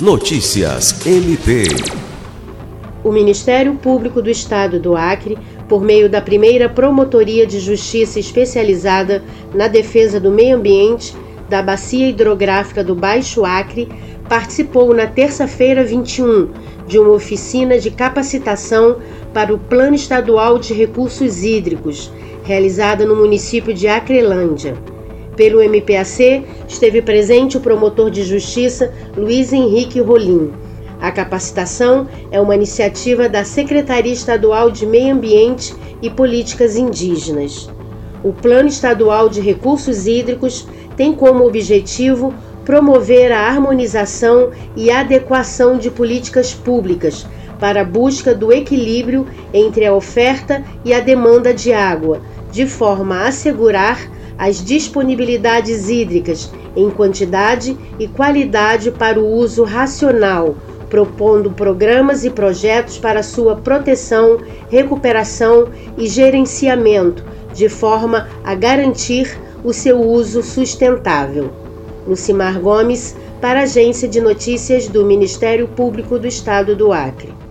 Notícias MP. O Ministério Público do Estado do Acre, por meio da primeira Promotoria de Justiça especializada na defesa do meio ambiente da Bacia Hidrográfica do Baixo Acre, participou na terça-feira 21 de uma oficina de capacitação para o Plano Estadual de Recursos Hídricos, realizada no município de Acrelândia. Pelo MPAC, esteve presente o promotor de justiça Luiz Henrique Rolim. A capacitação é uma iniciativa da Secretaria Estadual de Meio Ambiente e Políticas Indígenas. O Plano Estadual de Recursos Hídricos tem como objetivo promover a harmonização e adequação de políticas públicas para a busca do equilíbrio entre a oferta e a demanda de água, de forma a assegurar as disponibilidades hídricas em quantidade e qualidade para o uso racional, propondo programas e projetos para sua proteção, recuperação e gerenciamento, de forma a garantir o seu uso sustentável. Lucimar Gomes, para a Agência de Notícias do Ministério Público do Estado do Acre.